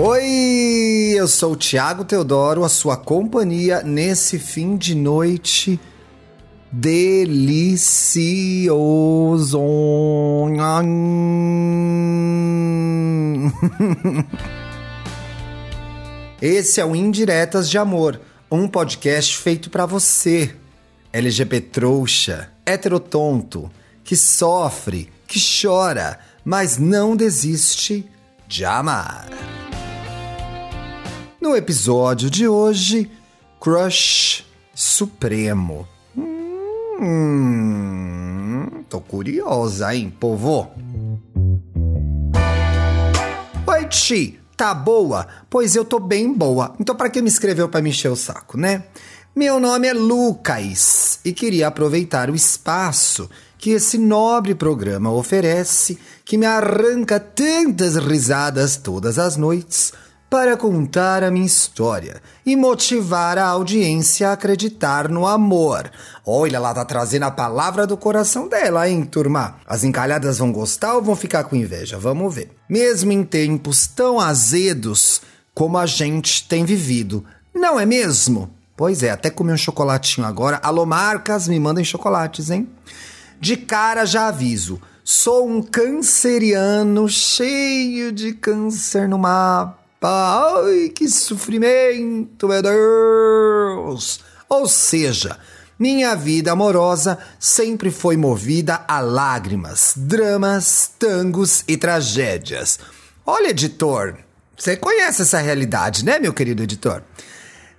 Oi, eu sou o Thiago Teodoro, a sua companhia nesse fim de noite delicioso. Esse é o Indiretas de Amor, um podcast feito para você, LGBT trouxa, heterotonto, que sofre, que chora, mas não desiste de amar. No episódio de hoje, Crush Supremo. Hum, tô curiosa, hein, povo? Oi, Ti, tá boa? Pois eu tô bem boa. Então, para que me escreveu para me encher o saco, né? Meu nome é Lucas e queria aproveitar o espaço que esse nobre programa oferece, que me arranca tantas risadas todas as noites para contar a minha história e motivar a audiência a acreditar no amor. Olha, ela tá trazendo a palavra do coração dela, hein, turma? As encalhadas vão gostar ou vão ficar com inveja? Vamos ver. Mesmo em tempos tão azedos como a gente tem vivido, não é mesmo? Pois é, até comer um chocolatinho agora. Alô, marcas, me mandem chocolates, hein? De cara já aviso. Sou um canceriano cheio de câncer no mapa Ai, que sofrimento, meu Deus! Ou seja, minha vida amorosa sempre foi movida a lágrimas, dramas, tangos e tragédias. Olha, editor, você conhece essa realidade, né, meu querido editor?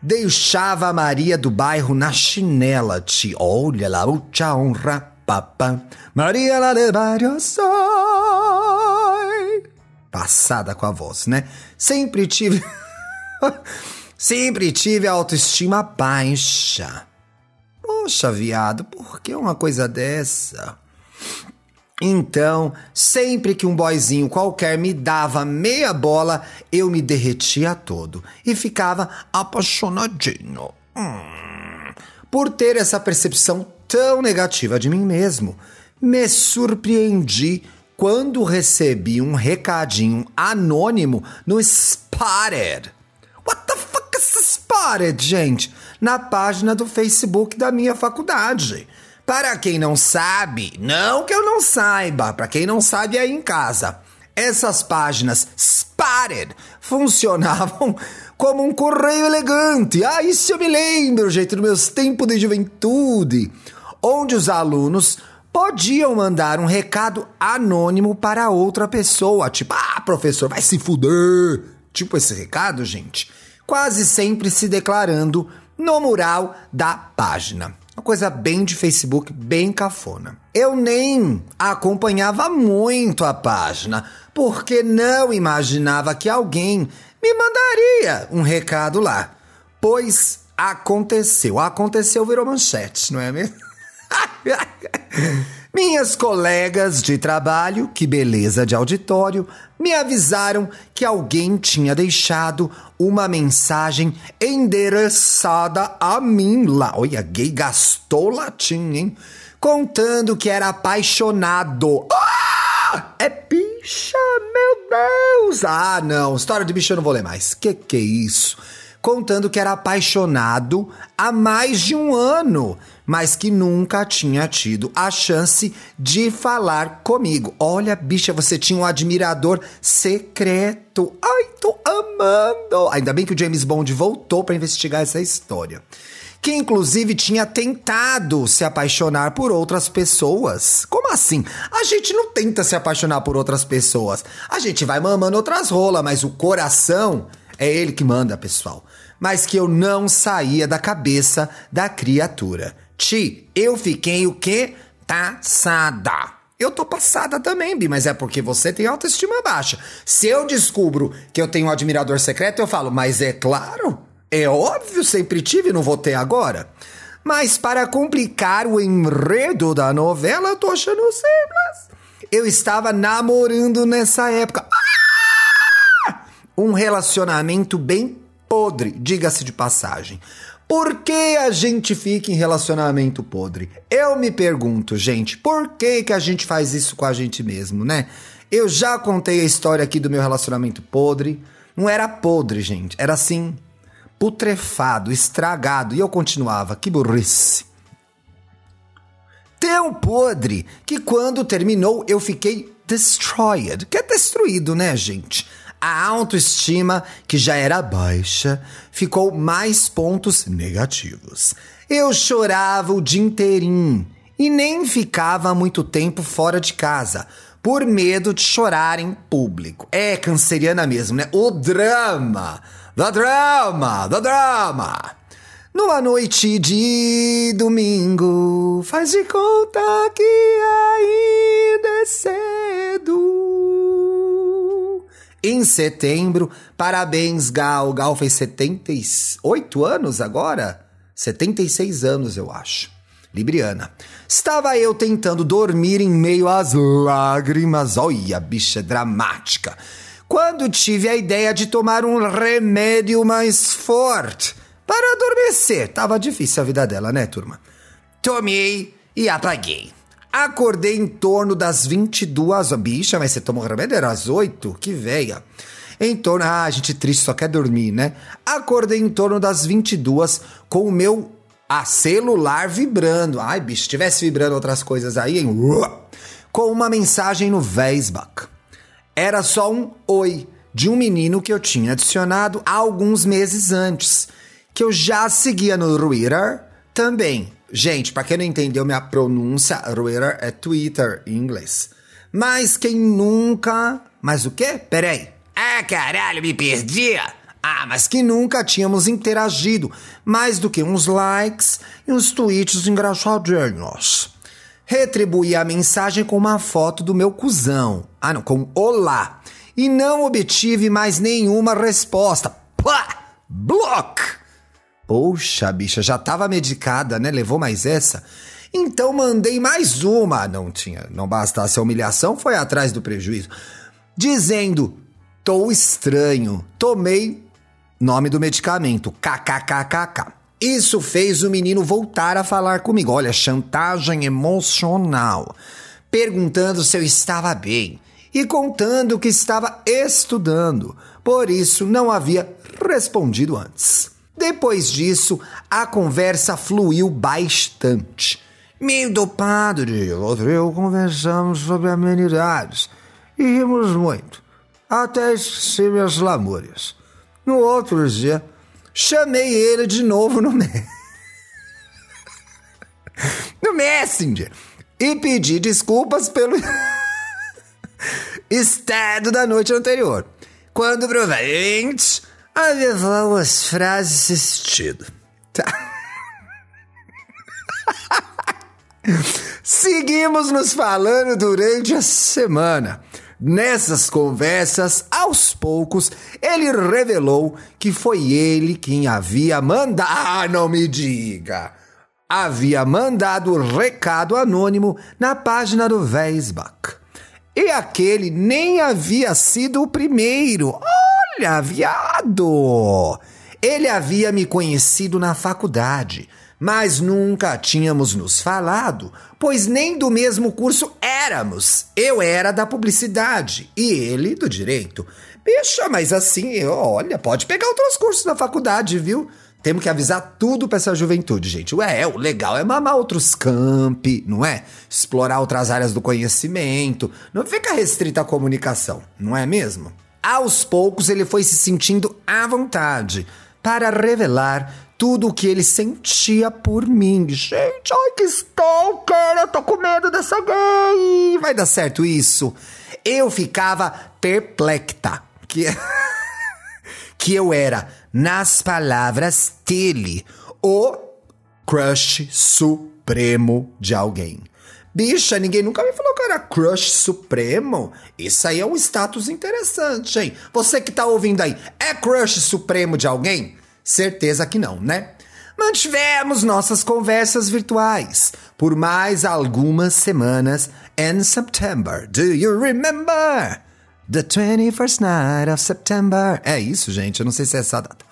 Deixava a Maria do bairro na chinela, te olha lá, mucha honra, papa. Maria lá de bairro passada com a voz, né? Sempre tive. Sempre tive a autoestima baixa. Poxa, viado, por que uma coisa dessa? Então, sempre que um boyzinho qualquer me dava meia bola, eu me derretia todo e ficava apaixonadinho. Hum. Por ter essa percepção tão negativa de mim mesmo, me surpreendi quando recebi um recadinho anônimo no Spotted. What the fuck is Spotted, gente? Na página do Facebook da minha faculdade. Para quem não sabe, não que eu não saiba, para quem não sabe aí em casa, essas páginas Spotted funcionavam como um correio elegante. Ah, isso eu me lembro, jeito dos meus tempos de juventude, onde os alunos podiam mandar um recado anônimo para outra pessoa, tipo, ah, professor, vai se fuder. Tipo esse recado, gente, quase sempre se declarando no mural da página. Uma coisa bem de Facebook, bem cafona. Eu nem acompanhava muito a página, porque não imaginava que alguém me mandaria um recado lá. Pois aconteceu. Aconteceu, virou manchete, não é mesmo? Minhas colegas de trabalho, que beleza de auditório, me avisaram que alguém tinha deixado uma mensagem endereçada a mim lá. Olha, gay gastou latim, hein? Contando que era apaixonado. Ah! É bicha, meu Deus! Ah, não, história de bicha eu não vou ler mais. Que que é isso? Contando que era apaixonado há mais de um ano mas que nunca tinha tido a chance de falar comigo. Olha, bicha, você tinha um admirador secreto. Ai, tô amando! Ainda bem que o James Bond voltou para investigar essa história. Que inclusive tinha tentado se apaixonar por outras pessoas. Como assim? A gente não tenta se apaixonar por outras pessoas. A gente vai mamando outras rolas, mas o coração é ele que manda, pessoal. Mas que eu não saía da cabeça da criatura. Ti, eu fiquei o quê? Passada. Eu tô passada também, Bi, mas é porque você tem autoestima baixa. Se eu descubro que eu tenho um admirador secreto, eu falo, mas é claro, é óbvio, sempre tive, não vou ter agora. Mas para complicar o enredo da novela, eu tô achando simples. Eu estava namorando nessa época. Ah! Um relacionamento bem podre, diga-se de passagem. Por que a gente fica em relacionamento podre? Eu me pergunto, gente, por que, que a gente faz isso com a gente mesmo, né? Eu já contei a história aqui do meu relacionamento podre. Não era podre, gente. Era assim, putrefado, estragado. E eu continuava, que burrice. Tão podre que quando terminou eu fiquei destroyed, que é destruído, né, gente? A autoestima, que já era baixa, ficou mais pontos negativos. Eu chorava o dia inteirinho e nem ficava muito tempo fora de casa, por medo de chorar em público. É canceriana mesmo, né? O drama! The drama! The drama! Numa noite de domingo, faz de conta que ainda é cedo. Em setembro, parabéns, Gal. Gal fez 78 anos agora? 76 anos, eu acho. Libriana. Estava eu tentando dormir em meio às lágrimas. Olha, bicha dramática. Quando tive a ideia de tomar um remédio mais forte para adormecer. Tava difícil a vida dela, né, turma? Tomei e apaguei. Acordei em torno das 22. Bicha, mas você tomou remédio? Era às 8? Que veia. Em torno. Ah, a gente triste só quer dormir, né? Acordei em torno das 22 com o meu celular vibrando. Ai, bicho, se tivesse vibrando outras coisas aí, hein? Com uma mensagem no Facebook. Era só um oi de um menino que eu tinha adicionado alguns meses antes que eu já seguia no Twitter também. Gente, para quem não entendeu minha pronúncia, Twitter é Twitter em inglês. Mas quem nunca. Mas o quê? Peraí. Ah, caralho, me perdi! Ah, mas que nunca tínhamos interagido mais do que uns likes e uns tweets engraçadinhos. Retribuí a mensagem com uma foto do meu cuzão. Ah, não, com olá. E não obtive mais nenhuma resposta. Pá! Block! Poxa, bicha, já tava medicada, né? Levou mais essa? Então mandei mais uma. Não tinha, não bastasse a humilhação, foi atrás do prejuízo. Dizendo: "Tô estranho. Tomei nome do medicamento, kkkk. Isso fez o menino voltar a falar comigo. Olha, chantagem emocional. Perguntando se eu estava bem e contando que estava estudando. Por isso não havia respondido antes. Depois disso, a conversa fluiu bastante. Meio dopado de outro eu conversamos sobre amenidades e rimos muito, até esqueci minhas lamúrias. No outro dia, chamei ele de novo no, me... no Messenger e pedi desculpas pelo estado da noite anterior, quando provavelmente Avisou as frases assistido. Tá. Seguimos nos falando durante a semana. Nessas conversas, aos poucos, ele revelou que foi ele quem havia mandado. Ah, não me diga! Havia mandado o recado anônimo na página do Facebook. E aquele nem havia sido o primeiro. Olha, viado! Ele havia me conhecido na faculdade, mas nunca tínhamos nos falado, pois nem do mesmo curso éramos. Eu era da publicidade e ele do direito. Bicha, mas assim, olha, pode pegar outros cursos na faculdade, viu? Temos que avisar tudo para essa juventude, gente. Ué, o legal é mamar outros campi, não é? Explorar outras áreas do conhecimento. Não fica restrita à comunicação, não é mesmo? Aos poucos ele foi se sentindo à vontade para revelar tudo o que ele sentia por mim. Gente, ai que stalker, eu tô com medo dessa gay. Vai dar certo isso? Eu ficava perplexa. Que, que eu era, nas palavras dele, o crush supremo de alguém. Bicha, ninguém nunca me falou que era crush supremo. Isso aí é um status interessante, hein? Você que tá ouvindo aí, é crush supremo de alguém? Certeza que não, né? Mantivemos nossas conversas virtuais por mais algumas semanas em September. Do you remember? The 21st night of September. É isso, gente, eu não sei se é essa data.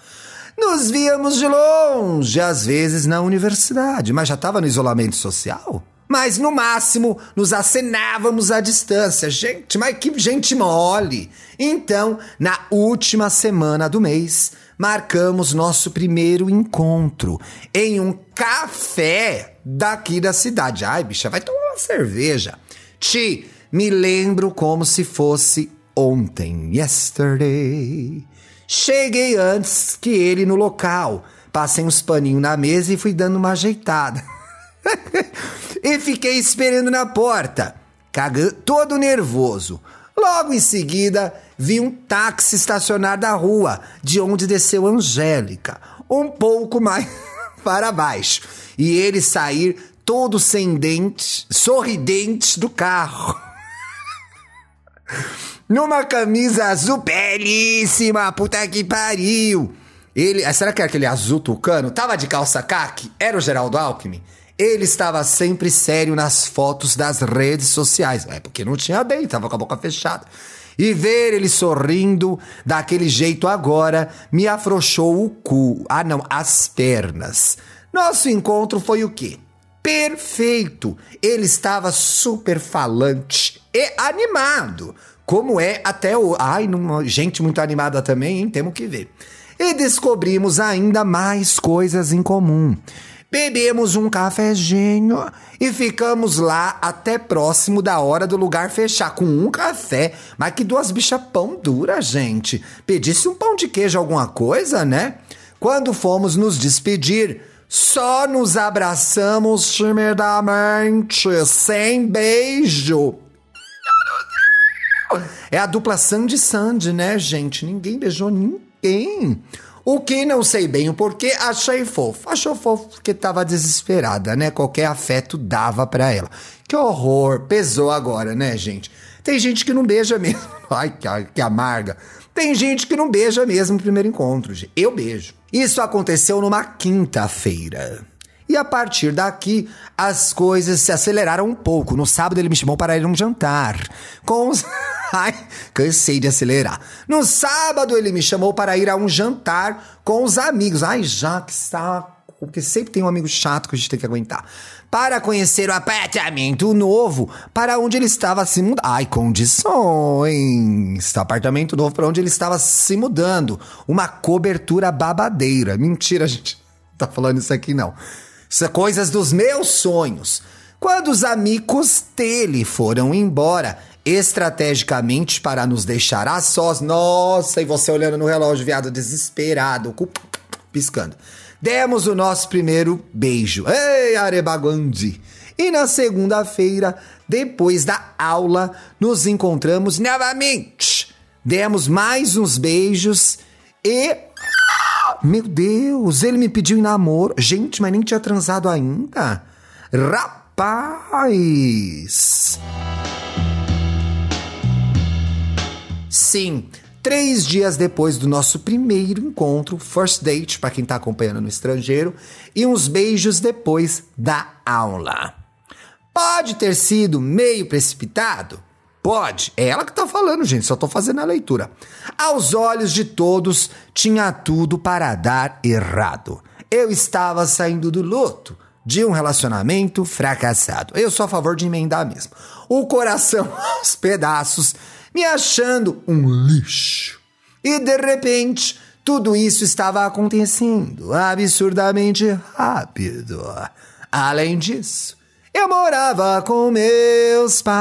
Nos víamos de longe, às vezes na universidade, mas já estava no isolamento social? Mas no máximo nos acenávamos à distância. Gente, mas que gente mole! Então, na última semana do mês, marcamos nosso primeiro encontro em um café daqui da cidade. Ai, bicha, vai tomar uma cerveja. Ti, me lembro como se fosse ontem, yesterday. Cheguei antes que ele no local. Passei uns paninhos na mesa e fui dando uma ajeitada. e fiquei esperando na porta, cagando, todo nervoso. Logo em seguida, vi um táxi estacionar da rua, de onde desceu Angélica, um pouco mais para baixo, e ele sair todo sem dentes, sorridente do carro. Numa camisa azul belíssima, puta que pariu. Ele, será que era aquele azul tucano? Tava de calça caque? Era o Geraldo Alckmin? Ele estava sempre sério nas fotos das redes sociais. É porque não tinha bem, estava com a boca fechada. E ver ele sorrindo daquele jeito agora me afrouxou o cu. Ah, não, as pernas. Nosso encontro foi o quê? Perfeito! Ele estava super falante e animado. Como é até o. Ai, não... gente muito animada também, hein? Temos que ver. E descobrimos ainda mais coisas em comum. Bebemos um cafezinho e ficamos lá até próximo da hora do lugar fechar com um café. Mas que duas bichas pão dura, gente. Pedisse um pão de queijo, alguma coisa, né? Quando fomos nos despedir, só nos abraçamos timidamente, sem beijo. É a dupla Sandy Sandy, né, gente? Ninguém beijou ninguém. O que não sei bem o porquê, achei fofo. Achou fofo porque tava desesperada, né? Qualquer afeto dava para ela. Que horror, pesou agora, né, gente? Tem gente que não beija mesmo. Ai, que, que amarga. Tem gente que não beija mesmo no primeiro encontro. Eu beijo. Isso aconteceu numa quinta-feira. E a partir daqui, as coisas se aceleraram um pouco. No sábado, ele me chamou para ir a um jantar com os. Ai, cansei de acelerar. No sábado ele me chamou para ir a um jantar com os amigos. Ai, já que está porque sempre tem um amigo chato que a gente tem que aguentar. Para conhecer o apartamento novo para onde ele estava se mudando. Ai, condições! Apartamento novo para onde ele estava se mudando. Uma cobertura babadeira. Mentira, gente. Tá falando isso aqui não. É coisas dos meus sonhos. Quando os amigos dele foram embora, estrategicamente para nos deixar a sós. Nossa, e você olhando no relógio, viado, desesperado, piscando. Demos o nosso primeiro beijo. Ei, Arebaguandi! E na segunda-feira, depois da aula, nos encontramos novamente. Demos mais uns beijos e. Meu Deus, ele me pediu em namoro. Gente, mas nem tinha transado ainda. Rapaz! Sim, três dias depois do nosso primeiro encontro, first date, para quem está acompanhando no estrangeiro, e uns beijos depois da aula. Pode ter sido meio precipitado? Pode, é ela que tá falando, gente, só tô fazendo a leitura. Aos olhos de todos, tinha tudo para dar errado. Eu estava saindo do luto de um relacionamento fracassado. Eu sou a favor de emendar mesmo. O coração aos pedaços me achando um lixo. E de repente, tudo isso estava acontecendo absurdamente rápido. Além disso, eu morava com meus pais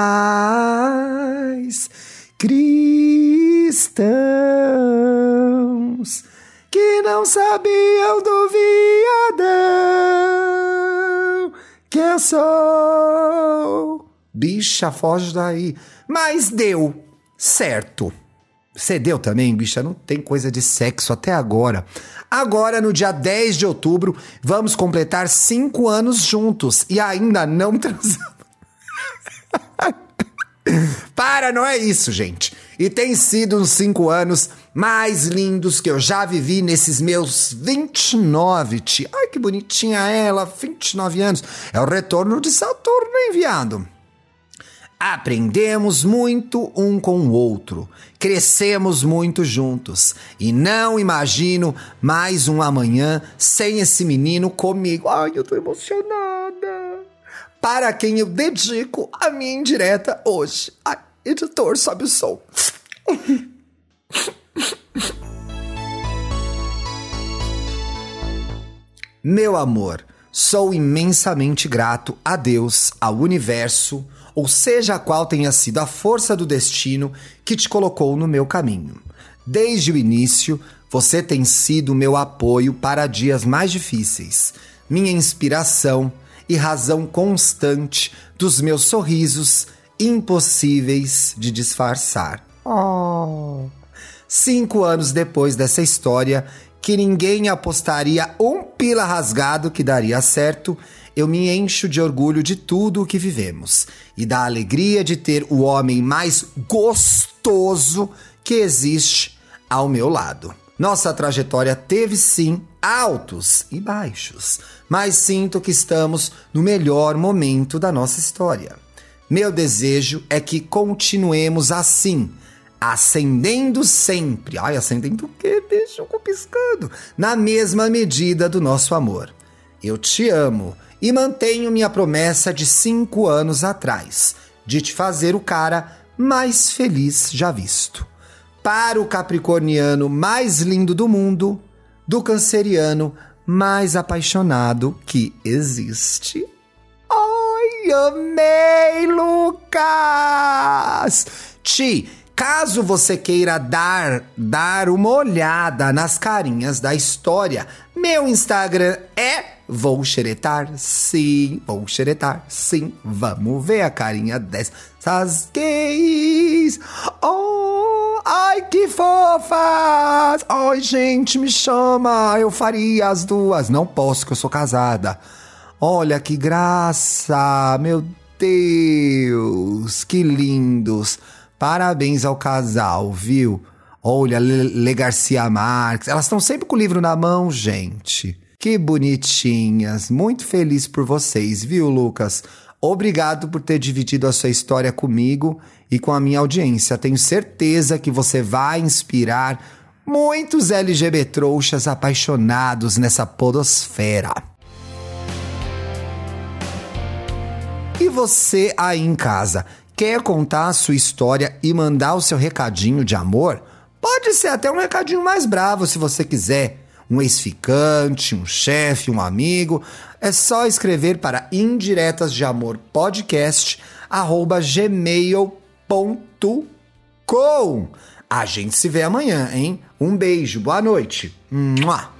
cristãos que não sabiam do viadão que eu sou. Bicha, foge daí. Mas deu certo. Cedeu também, bicha, não tem coisa de sexo até agora. Agora, no dia 10 de outubro, vamos completar cinco anos juntos e ainda não transamos. Para, não é isso, gente. E tem sido uns cinco anos mais lindos que eu já vivi nesses meus 29, tia. Ai, que bonitinha ela, 29 anos. É o retorno de Saturno enviado. Aprendemos muito um com o outro, crescemos muito juntos e não imagino mais um amanhã sem esse menino comigo. Ai, eu tô emocionada. para quem eu dedico a minha indireta hoje. Ai, editor, sobe o som. Meu amor, sou imensamente grato a Deus, ao universo, ou seja qual tenha sido a força do destino que te colocou no meu caminho. Desde o início, você tem sido meu apoio para dias mais difíceis, minha inspiração e razão constante dos meus sorrisos impossíveis de disfarçar. Oh. Cinco anos depois dessa história, que ninguém apostaria um pila rasgado que daria certo, eu me encho de orgulho de tudo o que vivemos e da alegria de ter o homem mais gostoso que existe ao meu lado. Nossa trajetória teve sim altos e baixos, mas sinto que estamos no melhor momento da nossa história. Meu desejo é que continuemos assim ascendendo sempre. Ai, ascendendo o quê, bicho? Eu piscando. Na mesma medida do nosso amor. Eu te amo e mantenho minha promessa de cinco anos atrás, de te fazer o cara mais feliz já visto. Para o capricorniano mais lindo do mundo, do canceriano mais apaixonado que existe. Ai, amei, Lucas! Ti, Caso você queira dar dar uma olhada nas carinhas da história, meu Instagram é vou xeretar, sim, vou xeretar, sim. Vamos ver a carinha dessas gays. Oh, ai que fofas! Ai, gente, me chama, eu faria as duas. Não posso que eu sou casada. Olha que graça, meu Deus, que lindos. Parabéns ao casal, viu? Olha, Le Garcia Marques. Elas estão sempre com o livro na mão, gente. Que bonitinhas. Muito feliz por vocês, viu, Lucas? Obrigado por ter dividido a sua história comigo e com a minha audiência. Tenho certeza que você vai inspirar muitos LGBT trouxas apaixonados nessa podosfera. E você aí em casa, Quer contar a sua história e mandar o seu recadinho de amor? Pode ser até um recadinho mais bravo se você quiser. Um ex-ficante, um chefe, um amigo. É só escrever para indiretas de amor podcast gmail.com. A gente se vê amanhã, hein? Um beijo, boa noite. Mua.